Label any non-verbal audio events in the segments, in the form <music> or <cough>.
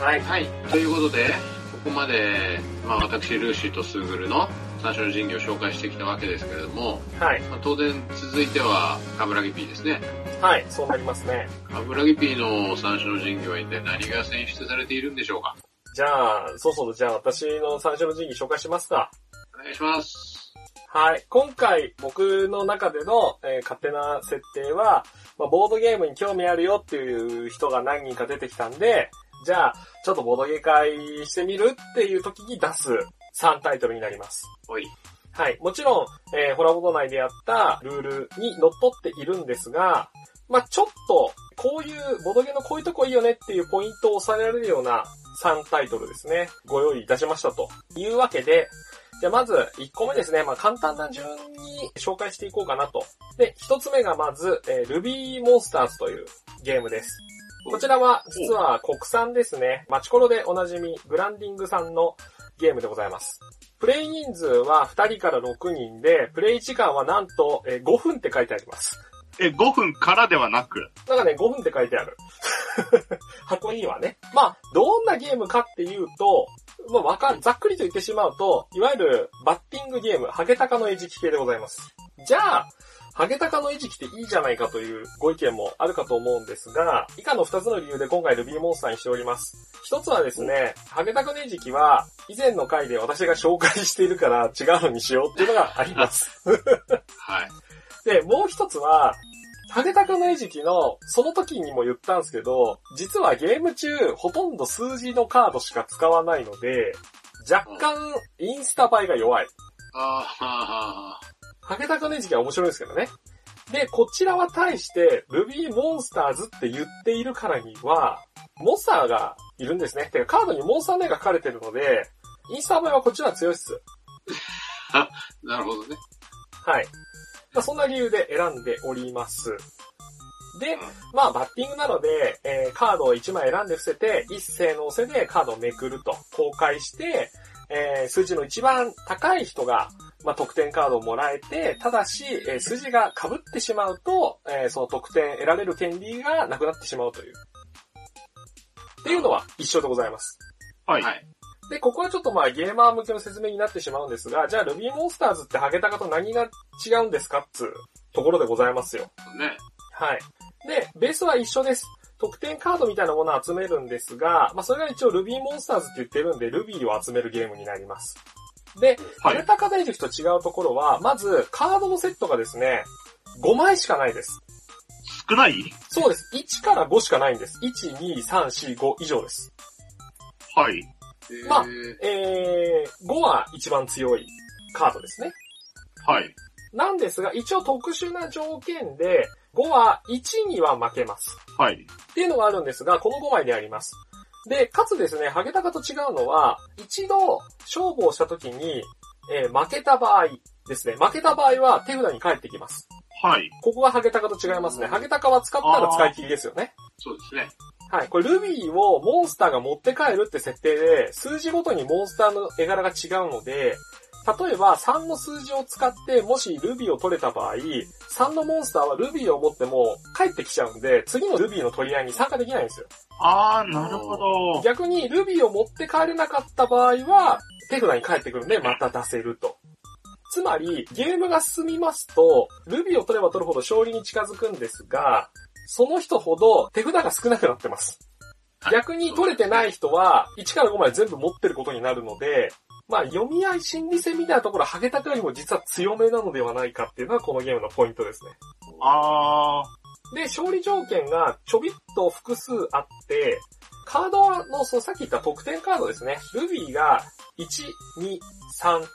はい。はい。ということで、ここまで、まあ私、ルーシーとスーグルの三種の神器を紹介してきたわけですけれども、はい。まあ、当然続いては、カブラギ P ですね。はい。そうなりますね。カブラギ P の三種の神器は一体何が選出されているんでしょうか？じゃあ、そうそう、じゃあ私の三種の神器紹介しますか。お願いします。はい。今回、僕の中での、えー勝手な設定は、まあ、ボードゲームに興味あるよっていう人が何人か出てきたんで、じゃあ、ちょっとボードゲー会してみるっていう時に出す3タイトルになります。おい。はい。もちろん、えーホラボード内でやったルールに則っっているんですが、まあちょっと、こういう、ボードゲーのこういうとこいいよねっていうポイントを押さえられるような3タイトルですね。ご用意いたしましたというわけで、じゃあまず1個目ですね。まあ簡単な順に紹介していこうかなと。で、1つ目がまず、えー、ルビーモンスターズというゲームです。こちらは実は国産ですね。マチコロでおなじみ、グランディングさんのゲームでございます。プレイ人数は2人から6人で、プレイ時間はなんとえー5分って書いてあります。え、5分からではなく？なんかね、5分って書いてある。<laughs> 箱にはね。まあ、どんなゲームかっていうと、まあ、わかる。ざっくりと言ってしまうと、いわゆるバッティングゲーム、ハゲタカの餌食系でございます。じゃあ、ハゲタカの餌食っていいじゃないかというご意見もあるかと思うんですが、以下の2つの理由で今回ルビーモンスターにしております。一つはですね、ハゲタカの餌食は、以前の回で私が紹介しているから違うのにしようっていうのがあります。はい。<laughs> で、もう一つは、ハゲタカの餌食の、その時にも言ったんですけど、実はゲーム中、ほとんど数字のカードしか使わないので、若干、インスタ映えが弱い。あハゲタカの餌食は面白いですけどね。で、こちらは対して、ルビーモンスターズって言っているからには、モンスターがいるんですね。てか、カードにモンスターの絵が描かれてるので、インスタ映えはこっちの方が強いっす。ー <laughs> なるほどね。はい。まあ、そんな理由で選んでおります。で、まあ、バッティングなので、えーカードを1枚選んで伏せて、一斉の押せでカードをめくると、公開して、えー数字の一番高い人が、まあ、得点カードをもらえて、ただし、えー数字が被ってしまうと、えーその得点得られる権利がなくなってしまうという。っていうのは一緒でございます。はい。はい。で、ここはちょっとまあゲーマー向けの説明になってしまうんですが、じゃあルビーモンスターズってハゲタカと何が違うんですかっつうところでございますよ。ね。はい。で、ベースは一緒です。得点カードみたいなものを集めるんですが、まあそれが一応ルビーモンスターズって言ってるんで、ルビーを集めるゲームになります。で、はいハゲタカ大塾と違うところは、まずカードのセットがですね、5枚しかないです。少ない？そうです。1から5しかないんです。1、2、3、4、5以上です。はい。まあええー、5は一番強いカードですね。はい。なんですが、一応特殊な条件で、5は1には負けます。はい。っていうのがあるんですが、この5枚であります。で、かつですね、ハゲタカと違うのは、一度勝負をした時に、えー負けた場合ですね。負けた場合は手札に返ってきます。はい。ここがハゲタカと違いますね。ハゲタカは使ったら使い切りですよね。そうですね。はい。これルビーをモンスターが持って帰るって設定で、数字ごとにモンスターの絵柄が違うので、例えば3の数字を使ってもしルビーを取れた場合、3のモンスターはルビーを持っても帰ってきちゃうんで、次のルビーの取り合いに参加できないんですよ。あー、なるほど。逆にルビーを持って帰れなかった場合は、手札に帰ってくるんでまた出せると。つまり、ゲームが進みますと、ルビーを取れば取るほど勝利に近づくんですが、その人ほど手札が少なくなってます。逆に取れてない人は、1から5まで全部持ってることになるので、まあ、読み合い心理戦みたいなところは、ハゲタカよりも実は強めなのではないかっていうのがこのゲームのポイントですね。あで、勝利条件がちょびっと複数あって、カードの、そのさっき言った得点カードですね。ルビーが1、2、3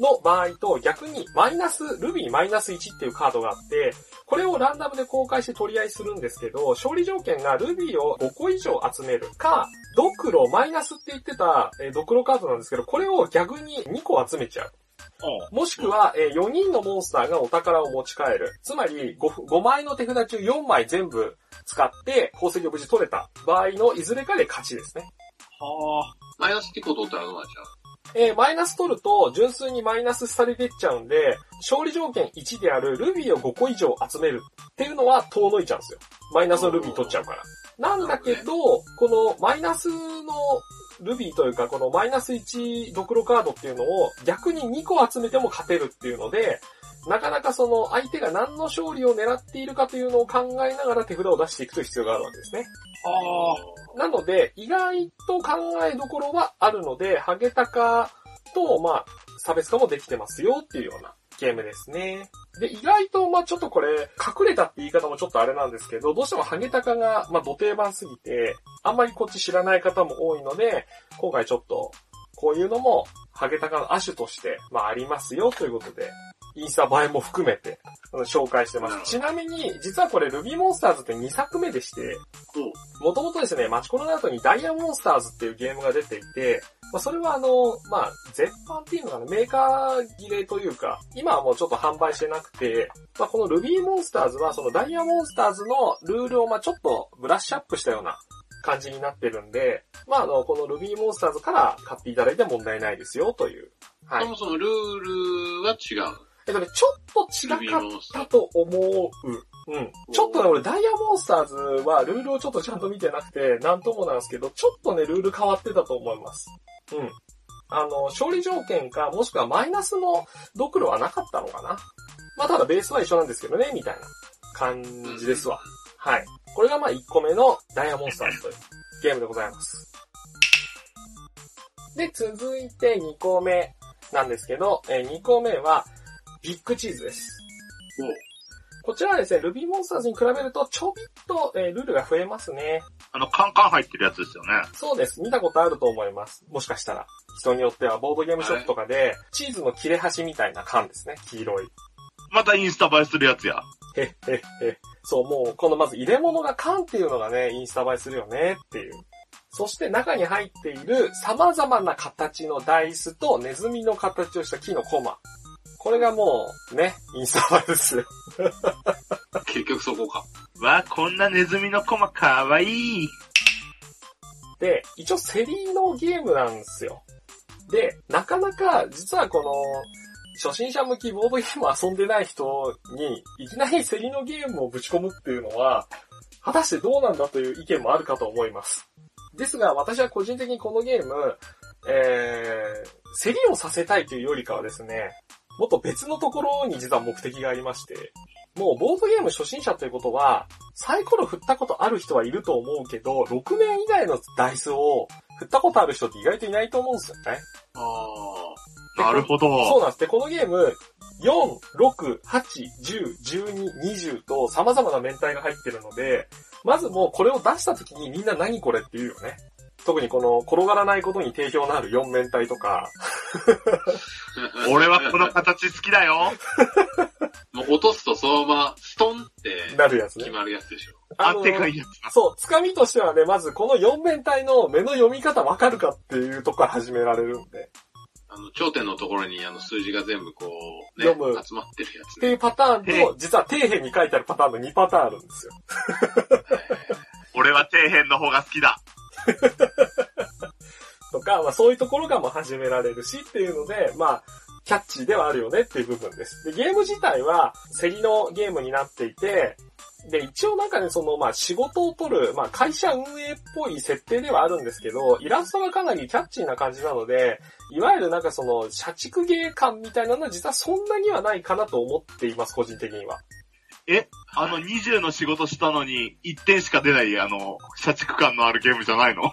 の場合と逆にマイナス、ルビーマイナス1っていうカードがあって、これをランダムで公開して取り合いするんですけど、勝利条件がルビーを5個以上集めるか、ドクロ、マイナスって言ってた、えードクロカードなんですけど、これを逆に2個集めちゃう。ー。もしくは、えー4人のモンスターがお宝を持ち帰る。つまり5、5枚の手札中4枚全部使って宝石を無事取れた場合のいずれかで勝ちですね。はマイナスってことったらどうなっちゃえーマイナス取ると純粋にマイナスされてっちゃうんで、勝利条件1であるルビーを5個以上集めるっていうのは遠のいちゃうんですよ。マイナスのルビー取っちゃうから。なんだけど、このマイナスのルビーというか、このマイナス1ドクロカードっていうのを逆に2個集めても勝てるっていうので、なかなかその相手が何の勝利を狙っているかというのを考えながら手札を出していくという必要があるわけですね。あなので、意外と考えどころはあるので、ハゲタカと、まあ、差別化もできてますよっていうようなゲームですね。で、意外と、まあちょっとこれ、隠れたって言い方もちょっとあれなんですけど、どうしてもハゲタカが、まあ、土定番すぎて、あんまりこっち知らない方も多いので、今回ちょっと、こういうのも、ハゲタカの亜種として、まあありますよということで、インスタ映えも含めて、紹介してます。ちなみに、実はこれ、ルビーモンスターズって2作目でして、おもともとですね、マチコロの後にダイヤモンスターズっていうゲームが出ていて、まあ、それはあの、まあ、絶版っていうのかな、メーカー切れというか、今はもうちょっと販売してなくて、まあ、このルビーモンスターズはそのダイヤモンスターズのルールをまあちょっとブラッシュアップしたような感じになってるんで、まあ、あの、このルビーモンスターズから買っていただいて問題ないですよという。はいそ。もそもルールは違う。えっとね、ちょっと違かったと思う。うん。ちょっとね、俺、ダイヤモンスターズはルールをちょっとちゃんと見てなくて、なんともなんですけど、ちょっとね、ルール変わってたと思います。うん。あの、勝利条件か、もしくはマイナスのドクロはなかったのかな。まあ、ただベースは一緒なんですけどね、みたいな感じですわ。はい。これがまあ1個目のダイヤモンスターズというゲームでございます。で、続いて2個目なんですけど、え2個目は、ビッグチーズです。こちらはですね、ルビーモンスターズに比べるとちょびっと、えールールが増えますね。あの、カンカン入ってるやつですよね。そうです。見たことあると思います。もしかしたら。人によってはボードゲームショップとかで、チーズの切れ端みたいな缶ですね。黄色い。またインスタ映えするやつや。へっへっへ。そう、もう、このまず入れ物が缶っていうのがね、インスタ映えするよねっていう。そして中に入っている様々な形のダイスとネズミの形をした木のコマ。これがもう、ね、インスタ映えですよ。結局そこか。わあ、こんなネズミのコマかわいい。で、一応セリのゲームなんですよ。で、なかなか、実はこの、初心者向きボードゲーム遊んでない人に、いきなりセリのゲームをぶち込むっていうのは、果たしてどうなんだという意見もあるかと思います。ですが、私は個人的にこのゲーム、えー、競りをさせたいというよりかはですね、もっと別のところに実は目的がありまして、もうボードゲーム初心者ということは、サイコロ振ったことある人はいると思うけど、6面以外のダイスを振ったことある人って意外といないと思うんですよね。あなるほそうど。なんです。で、このゲーム、4、6、8、10、12、20と様々な面体が入ってるので、まずもうこれを出した時にみんな何これって言うよね。特にこの転がらないことに定評のある4面体とか、あ。<laughs> 俺はこの形好きだよ。もう落とすとそのまま、ストンってなるやつね決。まるやつでしょ。安定感いいやつだ。そう、つかみとしてはね、まずこの4面体の目の読み方わかるかっていうとこから始められるんで。あの、頂点のところにあの数字が全部こう、ね、読む集まってるやつっていね。うパターンへと、実は底辺に書いてあるパターンの2パターンあるんですよ。<laughs> 俺は底辺の方が好きだ。<laughs> とか、まあそういうところがもう始められるしっていうので、まあ、キャッチーではあるよねっていう部分です。で、ゲーム自体は、競りのゲームになっていて、で、一応なんかね、その、まあ、仕事を取る、まあ、会社運営っぽい設定ではあるんですけど、イラストがかなりキャッチーな感じなので、いわゆるなんかその、社畜芸感みたいなのは実はそんなにはないかなと思っています、個人的には。え、あの20の仕事したのに1点しか出ない、あの、社畜感のあるゲームじゃないの？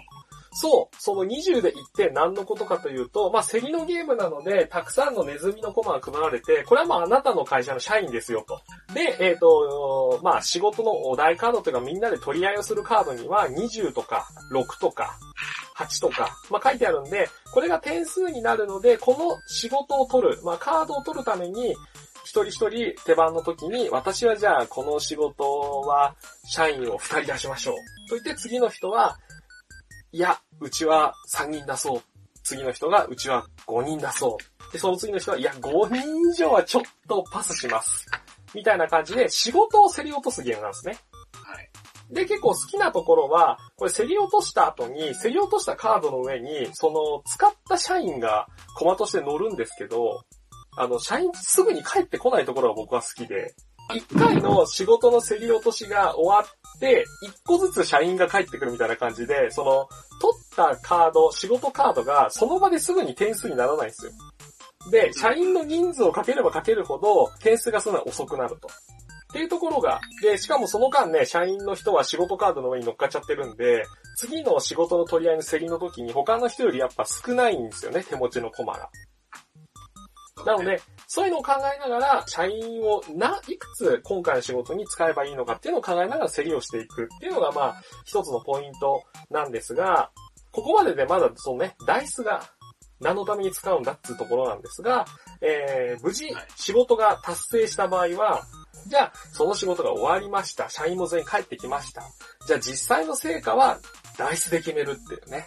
そう、その20で言って何のことかというと、まあ、競りのゲームなので、たくさんのネズミのコマが配られて、これはまあ、あなたの会社の社員ですよと。で、えっ、と、まあ、仕事のお題カードというかみんなで取り合いをするカードには20とか6とか8とか、まあ、書いてあるんで、これが点数になるので、この仕事を取る、まあ、カードを取るために、一人一人手番の時に、私はじゃあこの仕事は社員を二人出しましょう。と言って次の人は、いや、うちは3人出そう。次の人が、うちは5人出そう。で、その次の人は、いや、5人以上はちょっとパスします。みたいな感じで、仕事を競り落とすゲームなんですね。はい。で、結構好きなところは、これ競り落とした後に、競り落としたカードの上に、その、使った社員がコマとして乗るんですけど、あの、社員すぐに帰ってこないところが僕は好きで、一回の仕事の競り落としが終わって、一個ずつ社員が帰ってくるみたいな感じで、その、取ったカード、仕事カードがその場ですぐに点数にならないんですよ。で、社員の人数をかければかけるほど、点数がするのは遅くなると。っていうところが、で、しかもその間ね、社員の人は仕事カードの上に乗っかっちゃってるんで、次の仕事の取り合いの競りの時に他の人よりやっぱ少ないんですよね、手持ちのコマが。なので、そういうのを考えながら、社員をな、いくつ今回の仕事に使えばいいのかっていうのを考えながら競りをしていくっていうのが、まあ、一つのポイントなんですが、ここまででまだそのね、ダイスが何のために使うんだっていうところなんですが、えー、無事はい仕事が達成した場合は、じゃあ、その仕事が終わりました。社員も全員帰ってきました。じゃあ実際の成果は、ダイスで決めるっていうね。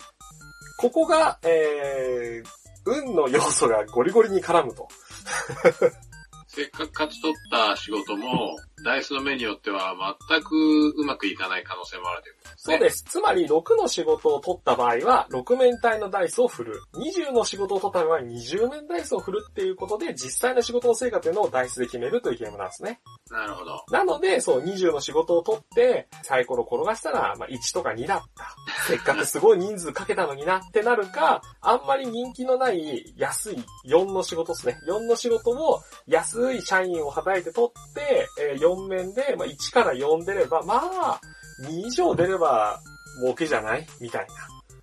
ここが、えー、運の要素がゴリゴリに絡むと。せっかく勝ち取った仕事も、ダイスの目によっては全くうまくいかない可能性もあるということですね。そうです。つまり、6の仕事を取った場合は、6面体のダイスを振る。20の仕事を取った場合は、20面ダイスを振るっていうことで、実際の仕事の成果というのをダイスで決めるというゲームなんですね。なるほど。なので、そう、20の仕事を取って、サイコロ転がしたら、まあ、1とか2だった。せっかくすごい人数かけたのになってなるか、あんまり人気のない安い4の仕事ですね。4の仕事を安い社員を叩いて取って、えー4面で、まあ、1から4出れば、まあ、2以上出れば儲けじゃない？みたいな。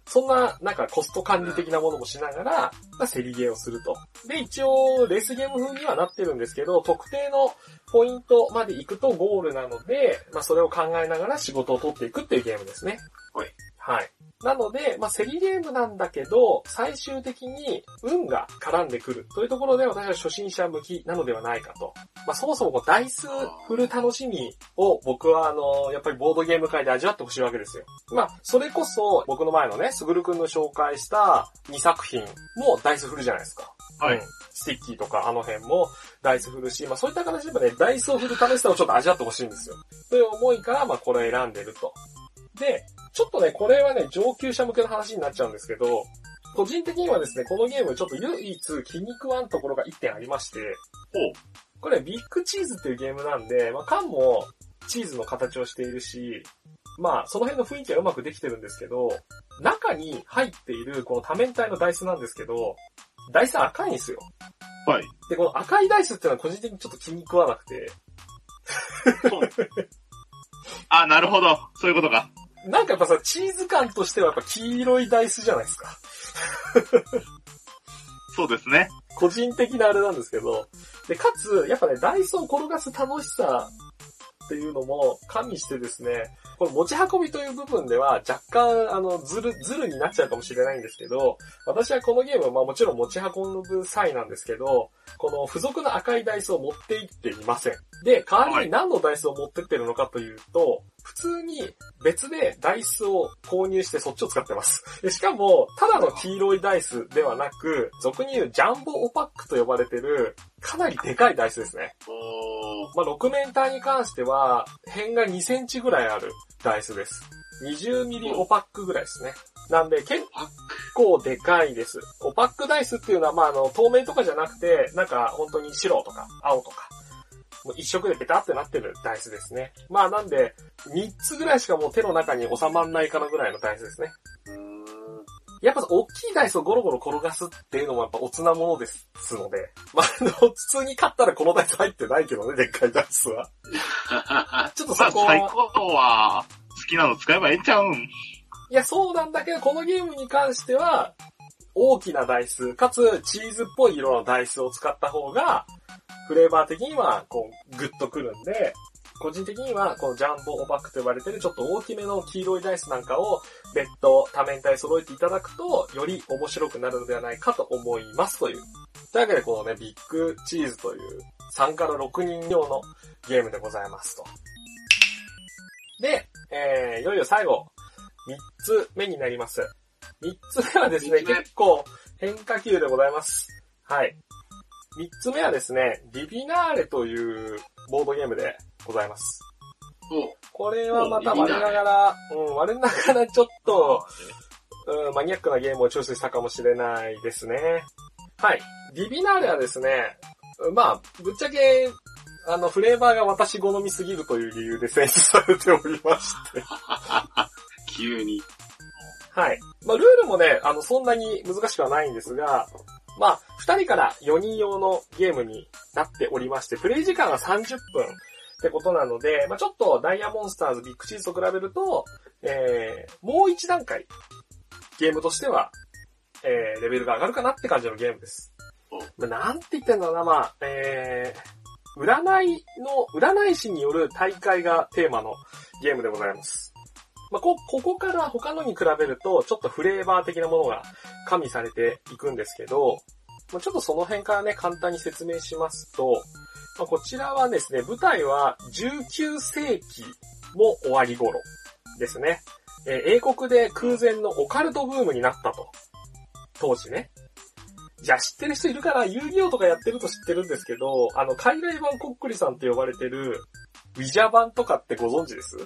そんな、なんかコスト管理的なものもしながら、まあ、競りゲーをすると。で、一応、レースゲーム風にはなってるんですけど、特定のポイントまで行くとゴールなので、まあ、それを考えながら仕事を取っていくっていうゲームですね。はい。はい。なので、まあ、競りゲームなんだけど、最終的に運が絡んでくるというところで私は初心者向きなのではないかと。まあ、そもそもこうダイス振る楽しみを僕はあの、やっぱりボードゲーム界で味わってほしいわけですよ。まあ、それこそ僕の前のね、すぐるくんの紹介した2作品もダイス振るじゃないですか。はいうんスティッキーとかあの辺もダイス振るし、まあそういった形でもね、ダイスを振る楽しさをちょっと味わってほしいんですよ。という思いから、まあこれを選んでると。で、ちょっとね、これはね、上級者向けの話になっちゃうんですけど、個人的にはですね、このゲームちょっと唯一気に食わんところが1点ありまして。これビッグチーズっていうゲームなんで、まあ缶もチーズの形をしているし、まあその辺の雰囲気はうまくできてるんですけど、中に入っているこの多面体のダイスなんですけど、ダイス赤いんですよ。はい。で、この赤いダイスっていうのは個人的にちょっと気に食わなくて。あ、なるほど。そういうことか。なんかやっぱさ、チーズ感としてはやっぱ黄色いダイスじゃないですか。そうですね。個人的なあれなんですけど。で、かつ、やっぱね、ダイスを転がす楽しさっていうのも加味してですね、この持ち運びという部分では若干、あの、ずる、ずるになっちゃうかもしれないんですけど、私はこのゲームはまあもちろん持ち運ぶ際なんですけど、この付属の赤いダイスを持っていっていません。で、代わりに何のダイスを持ってってるのかというと、普通に別でダイスを購入してそっちを使ってます。でしかも、ただの黄色いダイスではなく、俗に言うジャンボオパックと呼ばれてる、かなりでかいダイスですね。まあ、6面体に関しては、辺が2センチぐらいあるダイスです。20ミリオパックぐらいですね。なんで結。構でかいです。オパックダイスっていうのは、まあ、あの、透明とかじゃなくて、なんか本当に白とか青とか、もう一色でペタってなってるダイスですね。まあなんで、3つぐらいしかもう手の中に収まんないかなぐらいのダイスですね。やっぱ大きいダイスをゴロゴロ転がすっていうのもやっぱおつなものですので。まあ、あの、普通に買ったらこのダイス入ってないけどね、でっかいダイスは。<laughs> ちょっとそまあ、こは、最高は、好きなの使えばええんちゃうん。いや、そうなんだけど、このゲームに関しては、大きなダイス、かつチーズっぽい色のダイスを使った方が、フレーバー的には、こう、グッとくるんで、個人的には、このジャンボオパックと呼ばれてるちょっと大きめの黄色いダイスなんかを、別途多面体揃えていただくと、より面白くなるのではないかと思いますという。というわけで、このね、ビッグチーズという、3から6人用のゲームでございますと。で、えー、いよいよ最後、3つ目になります。3つ目はですね、結構変化球でございます。はい。3つ目はですね、ディビナーレというボードゲームでございます。おこれはまた我ながら、うん、我ながらちょっと、うん、マニアックなゲームをチョイスしたかもしれないですね。はい。ディビナーレはですね、まあ、ぶっちゃけ、あの、フレーバーが私好みすぎるという理由で選出されておりまして。<laughs> 急に。はい。まあ、ルールもね、あの、そんなに難しくはないんですが、まあ、2人から4人用のゲームになっておりまして、プレイ時間が30分ってことなので、まあ、ちょっとダイヤモンスターズ、ビッグチーズと比べると、えー、もう一段階、ゲームとしては、えー、レベルが上がるかなって感じのゲームです。まあ、なんて言ってんだろうな、まあ、えー、占いの、占い師による大会がテーマのゲームでございます。まあ、こ、ここから他のに比べると、ちょっとフレーバー的なものが加味されていくんですけど、まあ、ちょっとその辺からね、簡単に説明しますと、まあ、こちらはですね、舞台は19世紀も終わり頃ですね。えー英国で空前のオカルトブームになったと。当時ね。じゃあ知ってる人いるかな？遊戯王とかやってると知ってるんですけど、あの、海外版こっくりさんって呼ばれてる、ウィジャ版とかってご存知です？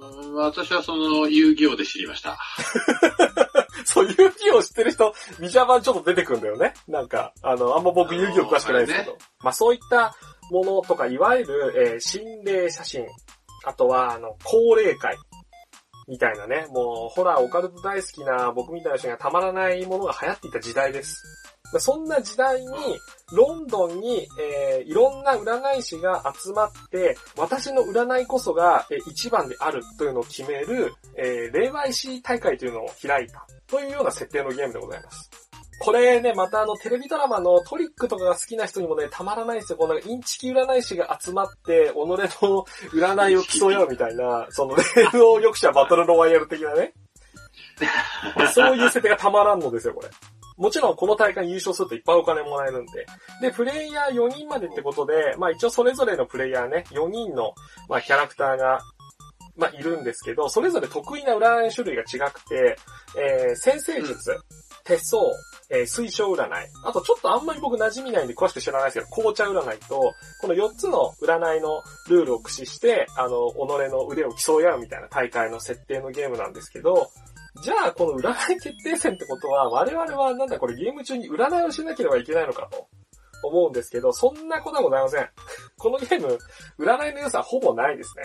うん私はその遊戯王で知りました。<laughs> そう、遊戯王知ってる人、ビジャ版ちょっと出てくるんだよね。なんか、あの、あんま僕遊戯王詳しくないですけど。あのまあそういったものとか、いわゆる、えー心霊写真、あとは、あの、高齢会、みたいなね、もう、ホラー、オカルト大好きな僕みたいな人がたまらないものが流行っていた時代です。まあそんな時代に、ロンドンに、えーいろんな占い師が集まって、私の占いこそが、えー一番であるというのを決める、えー霊媒師大会というのを開いたというような設定のゲームでございます。これね、またあの、テレビドラマのトリックとかが好きな人にもね、たまらないですよ。このインチキ占い師が集まって、己の占いを競い合うみたいな、その霊能力者バトルロワイヤル的なね。<laughs> そういう設定がたまらんのですよ、これ。もちろんこの大会に優勝するといっぱいお金もらえるんで。で、プレイヤー4人までってことで、まあ一応それぞれのプレイヤーね、4人の、まあキャラクターが、まあいるんですけど、それぞれ得意な占い種類が違くて、えー、先生術、手相、えー、水晶占い。あとちょっとあんまり僕馴染みないんで詳しく知らないですけど、紅茶占いと、この4つの占いのルールを駆使して、あの、己の腕を競い合うみたいな大会の設定のゲームなんですけど、じゃあこの占い決定戦ってことは、我々はなんだこれゲーム中に占いをしなければいけないのかと思うんですけど、そんなことはございません。このゲーム、占いの良さはほぼないですね。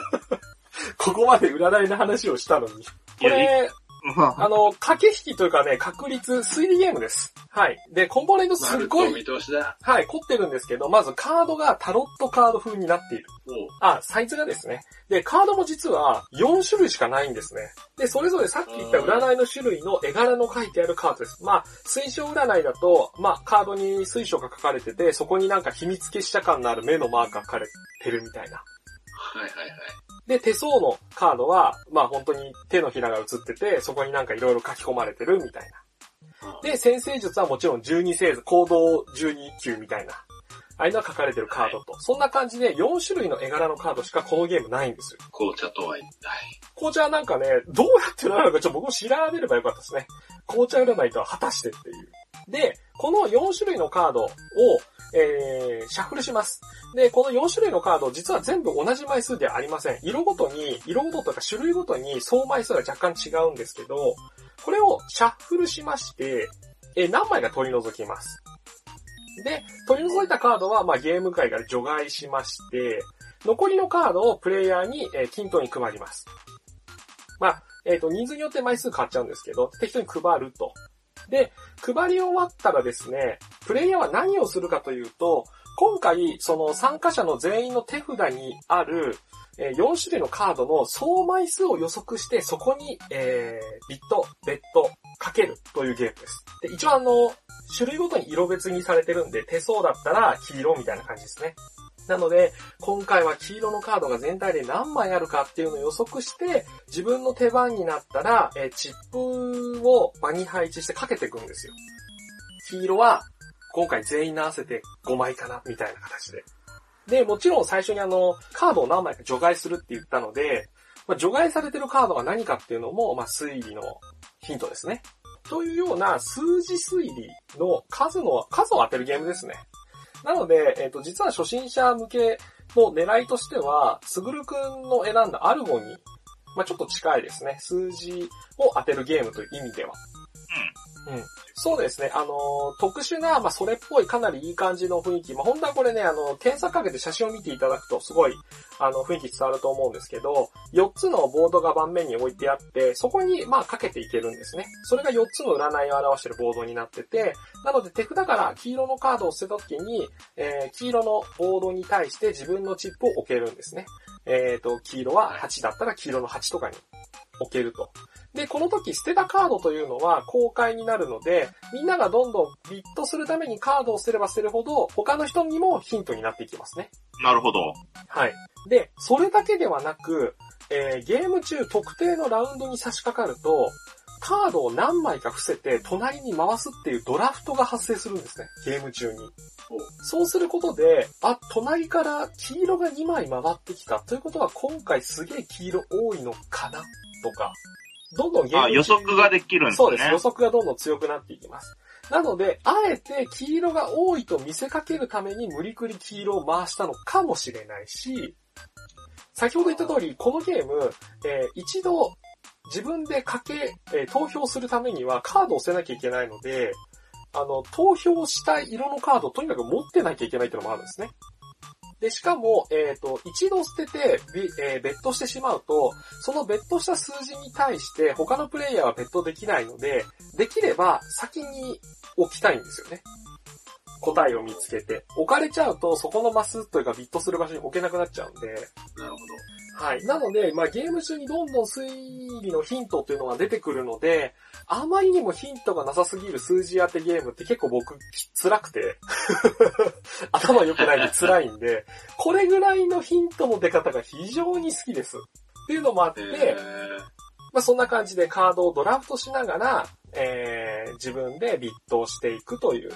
<laughs> ここまで占いの話をしたのに。これ、まあ、あの、<laughs> 駆け引きというかね、確率、推理ゲームです。はい。で、コンポーネントすっごい、丸と見通しだ。はい、凝ってるんですけど、まずカードがタロットカード風になっている。あ、サイズがですね。で、カードも実は4種類しかないんですね。で、それぞれさっき言った占いの種類の絵柄の書いてあるカードです。まあ、水晶占いだと、まあ、カードに水晶が書かれてて、そこになんか秘密結社感のある目のマークが書かれてるみたいな。はいはいはい。で、手相のカードは、まあ本当に手のひらが映ってて、そこになんかいろいろ書き込まれてるみたいな。で、先生術はもちろん12星座、行動12級みたいな。ああいうのが書かれてるカードと。そんな感じで4種類の絵柄のカードしかこのゲームないんですよ。紅茶とは一体。紅茶はなんかね、どうやって占うのかちょっと僕も調べればよかったですね。紅茶占いとは果たしてっていう。で、この4種類のカードを、えー、シャッフルします。で、この4種類のカード、実は全部同じ枚数ではありません。色ごとに、色ごとというか種類ごとに総枚数が若干違うんですけど、これをシャッフルしまして、えー何枚か取り除きます。で、取り除いたカードは、まあ、ゲーム界から除外しまして、残りのカードをプレイヤーに、えー均等に配ります。まあ、えっ、と、人数によって枚数変わっちゃうんですけど、適当に配ると。で、配り終わったらですね、プレイヤーは何をするかというと、今回、その参加者の全員の手札にある、え4種類のカードの総枚数を予測して、そこに、えー、ビット、ベッド、かけるというゲームです。で、一応あの、種類ごとに色別にされてるんで、手相だったら黄色みたいな感じですね。なので、今回は黄色のカードが全体で何枚あるかっていうのを予測して、自分の手番になったら、えチップを場に配置してかけていくんですよ。黄色は、今回全員合わせて5枚かな、みたいな形で。で、もちろん最初にあの、カードを何枚か除外するって言ったので、まあ、除外されてるカードが何かっていうのも、まあ、推理のヒントですね。というような数字推理の数の、数を当てるゲームですね。なので、えっ、と、実は初心者向けの狙いとしては、すぐるくんの選んだアルゴに、まあ、ちょっと近いですね。数字を当てるゲームという意味では。うん。そうですね。あの特殊な、まあ、それっぽいかなりいい感じの雰囲気。まあ、本当はこれね、あの、検索かけて写真を見ていただくと、すごい、あの、雰囲気伝わると思うんですけど、4つのボードが盤面に置いてあって、そこに、まあ、かけていけるんですね。それが4つの占いを表してるボードになってて、なので手札から黄色のカードを捨てた時に、えー、黄色のボードに対して自分のチップを置けるんですね。えっ、と、黄色は8だったら黄色の8とかに置けると。で、この時捨てたカードというのは公開になるので、みんながどんどんビットするためにカードを捨てれば捨てるほど、他の人にもヒントになっていきますね。なるほど。はい。で、それだけではなく、えーゲーム中特定のラウンドに差し掛かると、カードを何枚か伏せて隣に回すっていうドラフトが発生するんですね。ゲーム中に。そうすることで、あ、隣から黄色が2枚回ってきた。ということは今回すげえ黄色多いのかな？とか、どんどんゲームあ、予測ができるんですね。そうです。予測がどんどん強くなっていきます。なので、あえて黄色が多いと見せかけるために無理くり黄色を回したのかもしれないし、先ほど言った通り、このゲーム、えー一度自分でかけ、えー投票するためにはカードを捨てなきゃいけないので、あの、投票したい色のカードをとにかく持ってなきゃいけないっていうのもあるんですね。で、しかも、えっ、と、一度捨てて、えーベットしてしまうと、そのベットした数字に対して他のプレイヤーはベットできないので、できれば先に置きたいんですよね。答えを見つけて。置かれちゃうと、そこのマスというかビットする場所に置けなくなっちゃうんで、なるほどはい。なので、まあゲーム中にどんどん推理のヒントっていうのが出てくるので、あまりにもヒントがなさすぎる数字当てゲームって結構僕、辛くて、<laughs> 頭良くないんで辛いんで、これぐらいのヒントの出方が非常に好きです。っていうのもあって、まあそんな感じでカードをドラフトしながら、えー、自分でビットをしていくという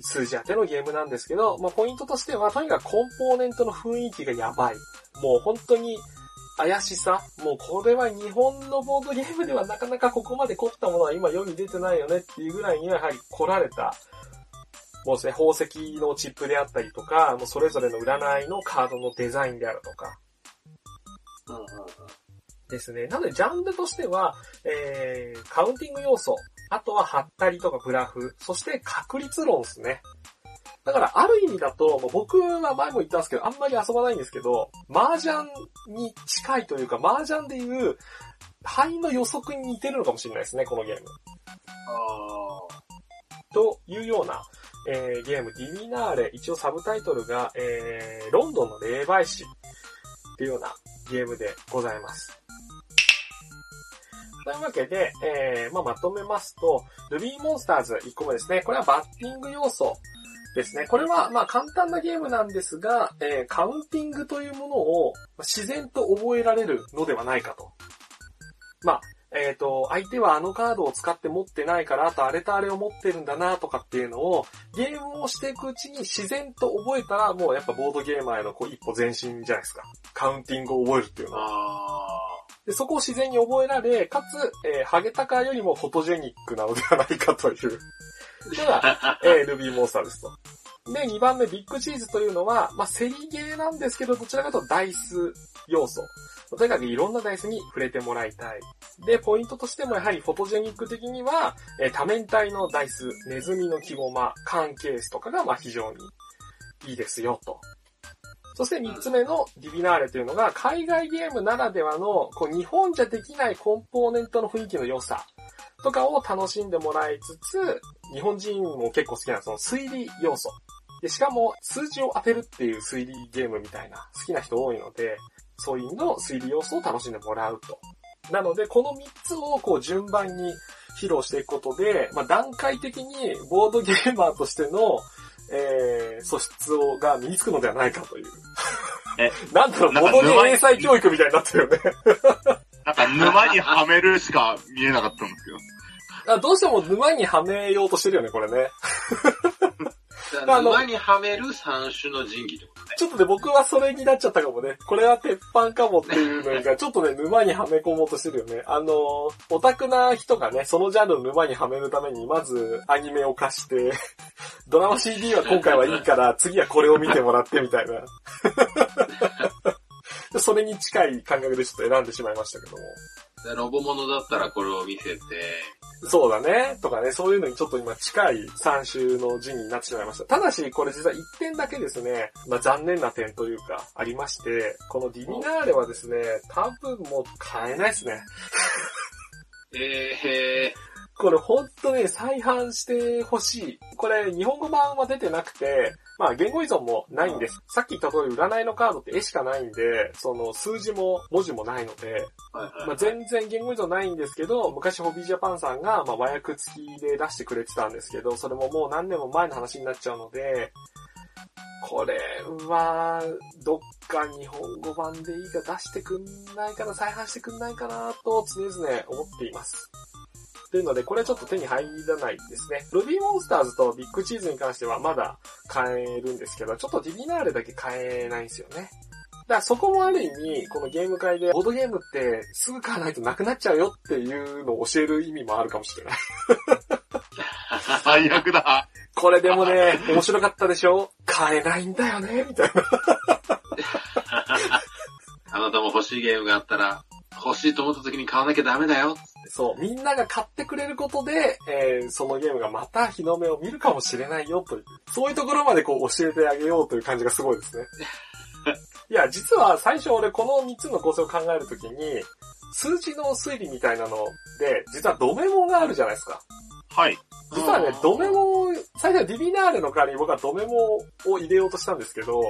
数字当てのゲームなんですけど、まあポイントとしては、とにかくコンポーネントの雰囲気がやばい。もう本当に怪しさ、もうこれは日本のボードゲームではなかなかここまで凝ったものは今世に出てないよねっていうぐらいにはやはり凝られた、もうですね、宝石のチップであったりとか、もうそれぞれの占いのカードのデザインであるとか、ですね。なので、ジャンルとしては、えー、カウンティング要素、あとは、ハったりとかブラフ、そして確率論ですね。だから、ある意味だと、もう僕は前も言ったんですけど、あんまり遊ばないんですけど、麻雀に近いというか、麻雀でいう、範囲の予測に似てるのかもしれないですね、このゲーム。あというような、えーゲーム、ディミナーレ、一応サブタイトルが、えー、ロンドンの霊媒師っていうようなゲームでございます。というわけで、えーまあ、まとめますと、ルビーモンスターズ1個目ですね。これはバッティング要素ですね。これは、まあ、簡単なゲームなんですが、えーカウンティングというものを自然と覚えられるのではないかと。まあ、えっ、と、相手はあのカードを使って持ってないから、あとあれとあれを持ってるんだなとかっていうのを、ゲームをしていくうちに自然と覚えたら、もうやっぱボードゲーマーへのこう一歩前進じゃないですか。カウンティングを覚えるっていう。のは。で、そこを自然に覚えられ、かつ、えーハゲタカよりもフォトジェニックなのではないかというのが、えールビーモンスターですと。で、2番目、ビッグチーズというのは、まあ、競りゲーなんですけど、どちらかというとダイス要素。とにかくいろんなダイスに触れてもらいたい。で、ポイントとしてもやはりフォトジェニック的には、えー多面体のダイス、ネズミの木ゴマ、缶ケースとかが、ま、非常にいいですよ、と。そして3つ目のディビナーレというのが、海外ゲームならではの、こう、日本じゃできないコンポーネントの雰囲気の良さとかを楽しんでもらいつつ、日本人も結構好きなその推理要素。で、しかも数字を当てるっていう推理ゲームみたいな好きな人多いので、そういうの推理要素を楽しんでもらうと。なので、この3つをこう順番に披露していくことで、まあ、段階的にボードゲーマーとしての、えー、素質をが身につくのではないかという。え、<laughs> なんだろう、ボなんかードゲーム英才教育みたいになってるよね。<laughs> なんか沼にはめるしか見えなかったんですけど。あどうしても沼にはめようとしてるよね、これね。<laughs> 沼にはめる三種の神器ってことね。ちょっとね、僕はそれになっちゃったかもね。これは鉄板かもっていうのが、ちょっとね、沼にはめ込もうとしてるよね。あの、オタクな人がね、そのジャンルの沼にはめるために、まずアニメを貸して、<laughs> ドラマ CD は今回はいいから、次はこれを見てもらってみたいな。それに近い感覚でちょっと選んでしまいましたけども。でロボモノだったらこれを見せて、そうだね。とかね、そういうのにちょっと今近い3種の陣になってしまいました。ただし、これ実は1点だけですね、まあ残念な点というか、ありまして、このディビナーレはですね、多分もう買えないですね。えこれほんとね、再販してほしい。これ日本語版は出てなくて、まあ言語依存もないんです。さっき言った通り占いのカードって絵しかないんで、その数字も文字もないので、まあ、全然言語依存ないんですけど、昔ホビージャパンさんが、まあ、和訳付きで出してくれてたんですけど、それももう何年も前の話になっちゃうので、これは、どっか日本語版でいいか出してくんないかな、再販してくんないかな、と常々思っています。というので、これちょっと手に入らないですね。ルビーモンスターズとビッグチーズに関してはまだ買えるんですけど、ちょっとディビナーレだけ買えないんですよね。だからそこもある意味、このゲーム界で、ボードゲームってすぐ買わないとなくなっちゃうよっていうのを教える意味もあるかもしれない。最悪だ。これでもね、面白かったでしょ？買えないんだよねみたいな。あなたも欲しいゲームがあったら、欲しいと思った時に買わなきゃダメだよ。そう、みんなが買ってくれることで、えーそのゲームがまた日の目を見るかもしれないよという、そういうところまでこう教えてあげようという感じがすごいですね。<laughs> いや、実は最初俺この3つの構成を考えるときに、数字の推理みたいなので、実はドメモがあるじゃないですか。はい。実はね、ドメモ、最初はディビナーレの代わりに僕はドメモを入れようとしたんですけど、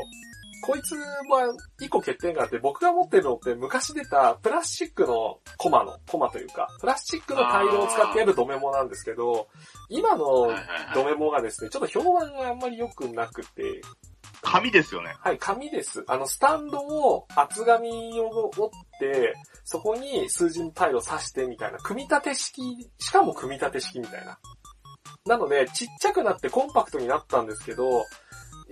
こいつは一個欠点があって、僕が持ってるのって昔出たプラスチックのコマの、コマというか、プラスチックのタイルを使ってやるドメモなんですけど、今の。ドメモがですね、ちょっと評判があんまり良くなくて、紙ですよね。はい、紙です。あの、スタンドを厚紙を折って、そこに数字のタイルを刺してみたいな、組み立て式、しかも組み立て式みたいな。なので、ちっちゃくなってコンパクトになったんですけど、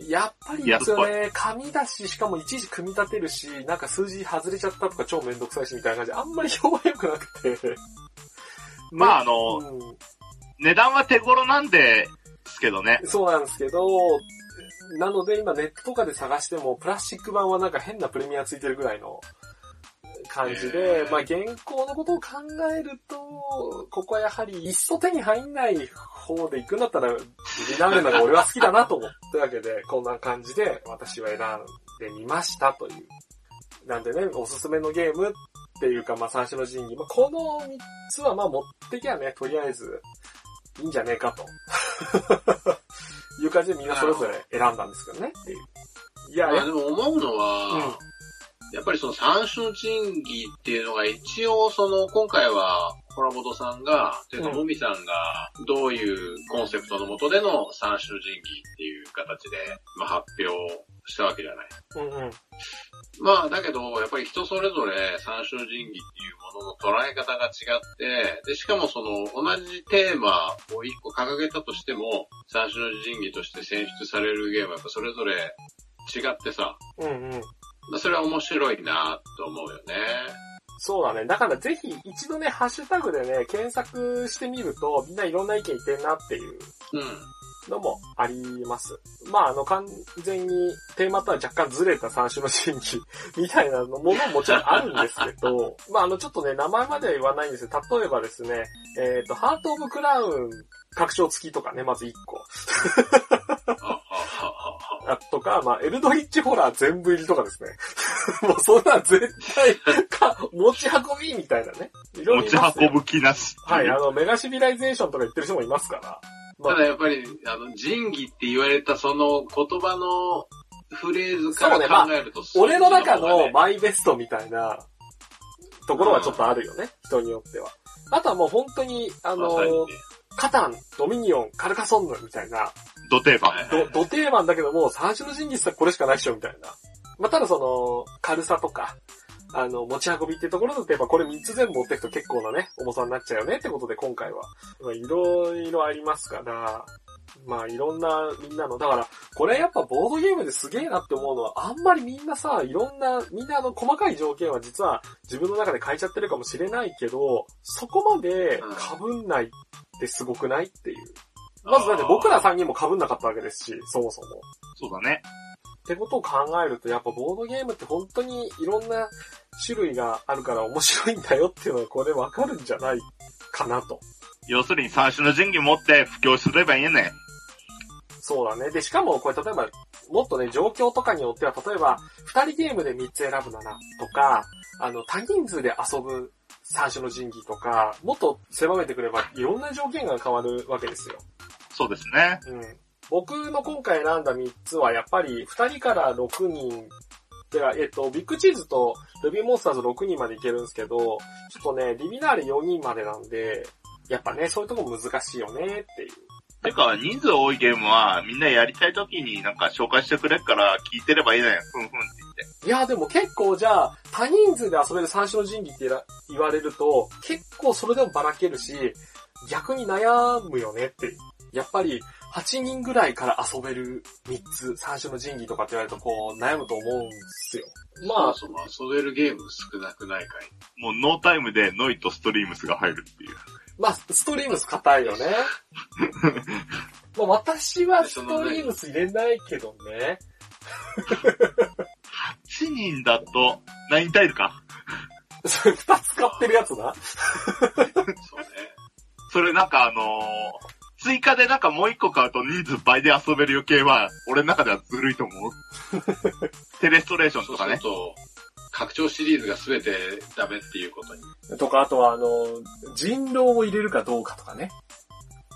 やっぱりですよね、紙だし、しかもいちいち組み立てるし、なんか数字外れちゃったとか超めんどくさいしみたいな感じで、あんまり評判良くなくて。まああのうん値段は手頃なんで、すけどね。そうなんですけど、なので今ネットとかで探しても、プラスチック版はなんか変なプレミアついてるぐらいの感じで、まあ現行のことを考えると、ここはやはりいっそ手に入んない方で行くんだったら、リナーレのが俺は好きだなと思ったわけで、こんな感じで私は選んでみましたという。なんでね、おすすめのゲームっていうか、まあ三種の神器、まあこの3つはまあ持ってきゃね、とりあえずいいんじゃねえかと。<laughs> いう感じでみんなそれぞれ選んだんですけどねっていう。いや、いやまあでも思うのは、うんやっぱりその三種の神器っていうのが一応その今回はホラボトさんが、てかうんもみさんがどういうコンセプトのもとでの三種の神器っていう形で、まあ、発表したわけじゃない。うんうん。まあだけど、やっぱり人それぞれ三種の神器っていうものの捉え方が違って、で、しかもその同じテーマを一個掲げたとしても、三種の神器として選出されるゲームはやっぱそれぞれ違ってさ、うんうん。まあそれは面白いなと思うよね。そうだね。だからぜひ一度ね、ハッシュタグでね、検索してみると、みんないろんな意見言ってんなっていううん。のもあります。まあ、あの、完全にテーマとは若干ずれた三種の神器 <laughs> みたいなのものももちろんあるんですけど、<laughs> まあ、あの、ちょっとね、名前までは言わないんですけど、例えばですね、えっ、と、ハートオブクラウン拡張付きとかね、まず1個。あ、あ、あ、あとか、まあ、エルドリッチホラー全部入りとかですね。<laughs> もうそんなん絶対か、持ち運びみたいなね。いろいろ持ち運ぶ気なし。はい、あの、メガシビライゼーションとか言ってる人もいますから。まあただやっぱり、あの、神器って言われたその言葉のフレーズから考えると、俺の中のマイベストみたいなところはちょっとあるよね、人によっては。あとはもう本当に、あのまね、カタン、ドミニオン、カルカソンヌみたいな、ド定番。はいはいど、定番だけども、三種の神器ってこれしかないっしょ、みたいな。まあ、ただその、軽さとか、あの、持ち運びっていうところだとやっぱこれ3つ全部持っていくと結構なね、重さになっちゃうよねってことで今回は、まあいろいろありますから、まあいろんなみんなの、だから、これやっぱボードゲームですげえなって思うのは、あんまりみんなさ、いろんな、みんなあの細かい条件は実は自分の中で変えちゃってるかもしれないけど、そこまで被んないってすごくないっていう。まずだって僕ら3人も被んなかったわけですし、そもそも。そうだね。ってことを考えると、やっぱボードゲームって本当にいろんな種類があるから面白いんだよっていうのはこれわかるんじゃないかなと。要するに三種の神器持って布教すればいいねん。そうだね。で、しかもこれ例えば、もっとね、状況とかによっては、例えば、二人ゲームで3つ選ぶなら、とか、あの、多人数で遊ぶ三種の神器とか、もっと狭めてくれば、いろんな条件が変わるわけですよ。そうですね。うん。僕の今回選んだ3つは、やっぱり2人から6人、では、えっと、ビッグチーズとルビーモンスターズ6人までいけるんですけど、ちょっとね、リビナーレ4人までなんで、やっぱね、そういうとこ難しいよねっていう。てか、人数多いゲームは、みんなやりたい時になんか紹介してくれっから聞いてればいいねん。ふんふんって言って。いや、でも結構じゃあ、多人数で遊べる三種の神器って言われると、結構それでもばらけるし、逆に悩むよねって。やっぱり、8人ぐらいから遊べる3つ、三種の神器とかって言われるとこう、悩むと思うんですよ。まあ、そもそも遊べるゲーム少なくないかい。もうノータイムでノイとストリームスが入るっていう。まあ、ストリームス硬いよね。<laughs> まあ、私はストリームス入れないけどね。8人だと、何タイルか？それ2つ使ってるやつな。そうね。それなんかあのー追加でなんかもう一個買うと人数倍で遊べる余計は、俺の中ではずるいと思う。<laughs> テレストレーションそうとかね。すると、拡張シリーズが全てダメっていうことに。とか、あとはあの、人狼を入れるかどうかとかね。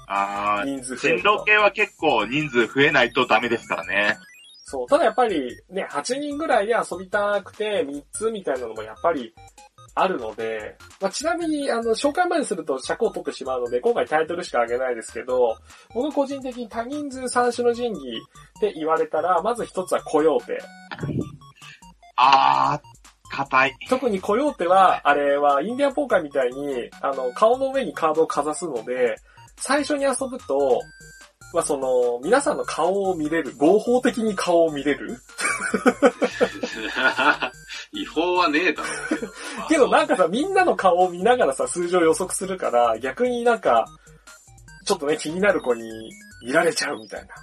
あー、人数増え人狼系は結構人数増えないとダメですからね。そう。ただやっぱりね、8人ぐらいで遊びたくて3つみたいなのもやっぱりあるので、まあ、ちなみにあの、紹介まですると尺を取ってしまうので、今回タイトルしか挙げないですけど、僕個人的に多人数三種の神器って言われたら、まず一つはコヨーテ。あー、硬い。特にコヨーテは、あれはインディアンポーカーみたいに、あの、顔の上にカードをかざすので、最初に遊ぶと、まあ、その、皆さんの顔を見れる、合法的に顔を見れる？<laughs> 違法はねえだろうけど。ま <laughs> あけどなんかさ、みんなの顔を見ながらさ、数字を予測するから、逆になんか、ちょっとね、気になる子に見られちゃうみたいな。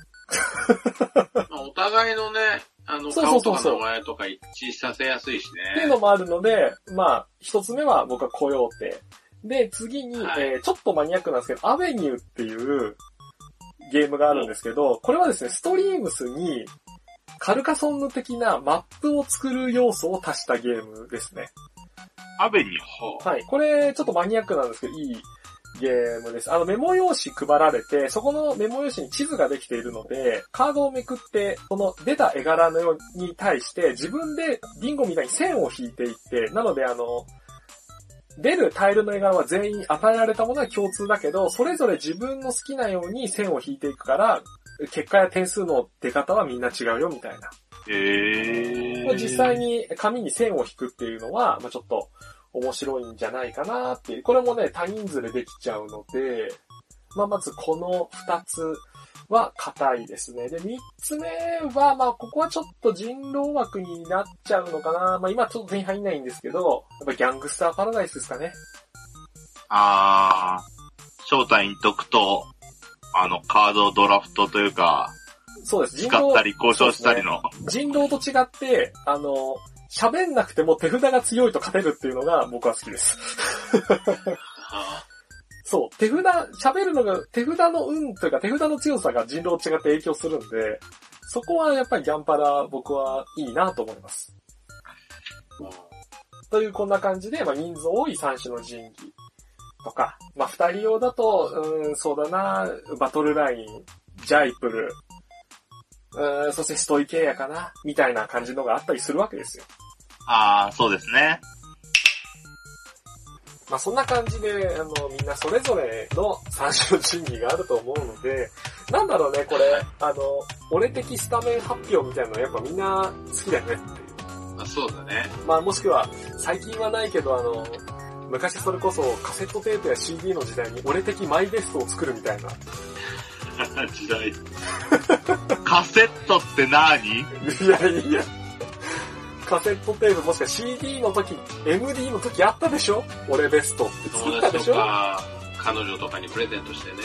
<laughs> まあ、お互いのね、あの、そうそ顔とかうそうそう名前とか一致させやすいしね。っていうのもあるので、まあ、一つ目は僕はコヨーテ。で、次に、はいえー、ちょっとマニアックなんですけど、アベニューっていうゲームがあるんですけど、これはですね、ストリームスに、カルカソンヌ的なマップを作る要素を足したゲームですね。アベニュー。はい。これ、ちょっとマニアックなんですけど、いいゲームです。あの、メモ用紙配られて、そこのメモ用紙に地図ができているので、カードをめくって、その出た絵柄のように対して、自分でビンゴみたいに線を引いていって、なのであの、出るタイルの絵柄は全員与えられたものは共通だけど、それぞれ自分の好きなように線を引いていくから、結果や点数の出方はみんな違うよみたいな。へー。実際に紙に線を引くっていうのは、まあちょっと面白いんじゃないかなっていう。これもね、多人数でできちゃうので、まあまずこの二つは硬いですね。で、三つ目は、まあここはちょっと人狼枠になっちゃうのかな。まあ今ちょっと手に入んないんですけど、やっぱギャングスターパラダイスですかね。あー、正体に解くと、あの、カードドラフトというか、そうです。人使った狼、り交渉したりの。人狼と違って、あの、喋んなくても手札が強いと勝てるっていうのが僕は好きです。<laughs> そう、手札、喋るのが、手札の運というか手札の強さが人狼違って影響するんで、そこはやっぱりギャンパラ僕はいいなと思います。というこんな感じで、まあ人数多い三種の神器とか、まあ二人用だと、うん、そうだな、バトルライン、ジャイプル、うん、そしてストイケイヤかな、みたいな感じのがあったりするわけですよ。あー、そうですね。まあそんな感じで、あの、みんなそれぞれの三種の神器があると思うので、なんだろうね、これ、あの、俺的スタメン発表みたいなのやっぱみんな好きだよねっていう。まあ、そうだね。まあもしくは、最近はないけど、あの、昔それこそカセットテープや CD の時代に俺的マイベストを作るみたいな。<laughs> 時代。カセットって何？<laughs> いやいや。カセットテープもしか CD の時、MD の時あったでしょ？俺ベストって作ったでしょ？彼女とかにプレゼントしてね。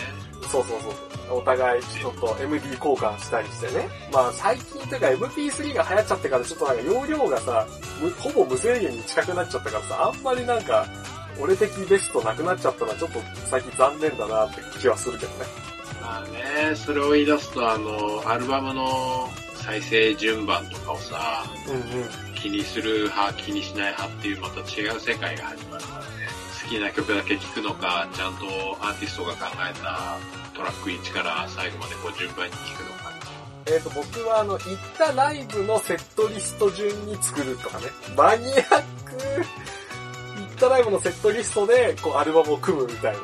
そうそうそう。お互いちょっと MD 交換したりしてね。まあ最近というか MP3 が流行っちゃってからちょっとなんか容量がさ、むほぼ無制限に近くなっちゃったからさ、あんまりなんか、俺的ベストなくなっちゃったのはちょっと最近残念だなって気はするけどね。まあね、それを言い出すと、あの、アルバムの再生順番とかをさ、うんうん。気にする派、気にしない派っていうまた違う世界が始まるからね。好きな曲だけ聴くのか、ちゃんとアーティストが考えたトラック1から最後までこう順番に聴くのか。えっ、と、僕はあの、行ったライブのセットリスト順に作るとかね。マニアック。行ったライブのセットリストで、こう、アルバムを組むみたいな。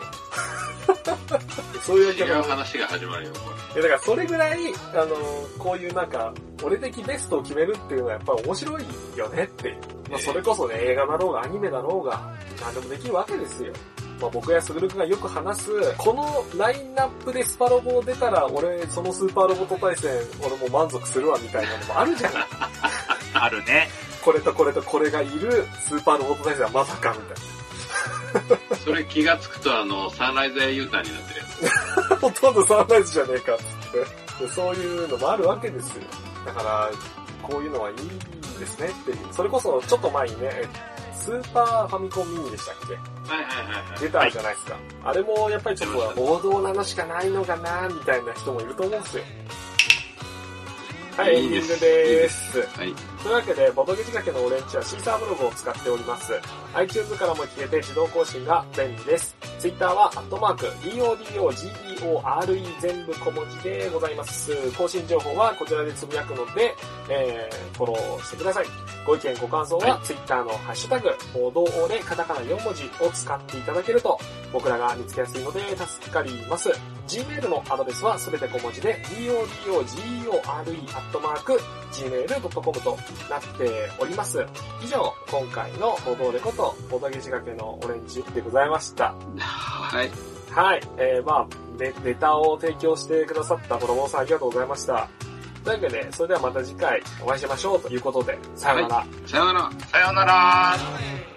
<laughs> そういう違う話が始まるよ、こいやだからそれぐらい、あの、こういうなんか、俺的ベストを決めるっていうのはやっぱり面白いよねっていう。まあそれこそね、映画だろうがアニメだろうが、何でもできるわけですよ。まあ僕やスグル君がよく話す、このラインナップでスパロボ出たら、俺そのスーパーロボット対戦、俺も満足するわみたいなのもあるじゃない。<laughs> あるね。これとこれとこれがいるスーパーロボット対戦はまさかみたいれ。それ気がつくと、あの、サンライズエユータになってるやつ。な。<laughs> ほとんどサンライズじゃねえかって。でそういうのもあるわけですよ。だから、こういうのはいいですねっていう。それこそちょっと前にね、スーパーファミコンミニでしたっけ？はいはいはいはい。出たじゃないですか。あれもやっぱりちょっと王道なのしかないのかなみたいな人もいると思うんですよ。はい、エンディングでーす。はい。というわけで、ボドゲ仕掛けのオレンジはシーサーブログを使っております。iTunes からも聞けて自動更新が便利です。Twitter は、アットマーク、DODOGBORE 全部小文字でございます。更新情報はこちらでつぶやくので、えー、フォローしてください。ご意見、ご感想は、Twitter のハッシュタグ、ボドオレカタカナ4文字を使っていただけると、僕らが見つけやすいので助かります。Gmail のアドレスはすべて小文字で、DODOGORE-gmail.com となっております。以上、今回のボドオレこと、ボドゲ仕掛けのオレンジでございました。はい。はい。えー、まあ、ネネタを提供してくださった子供さんありがとうございました。というわけで、それではまた次回お会いしましょうということで、さようなら。さよなら。さようなら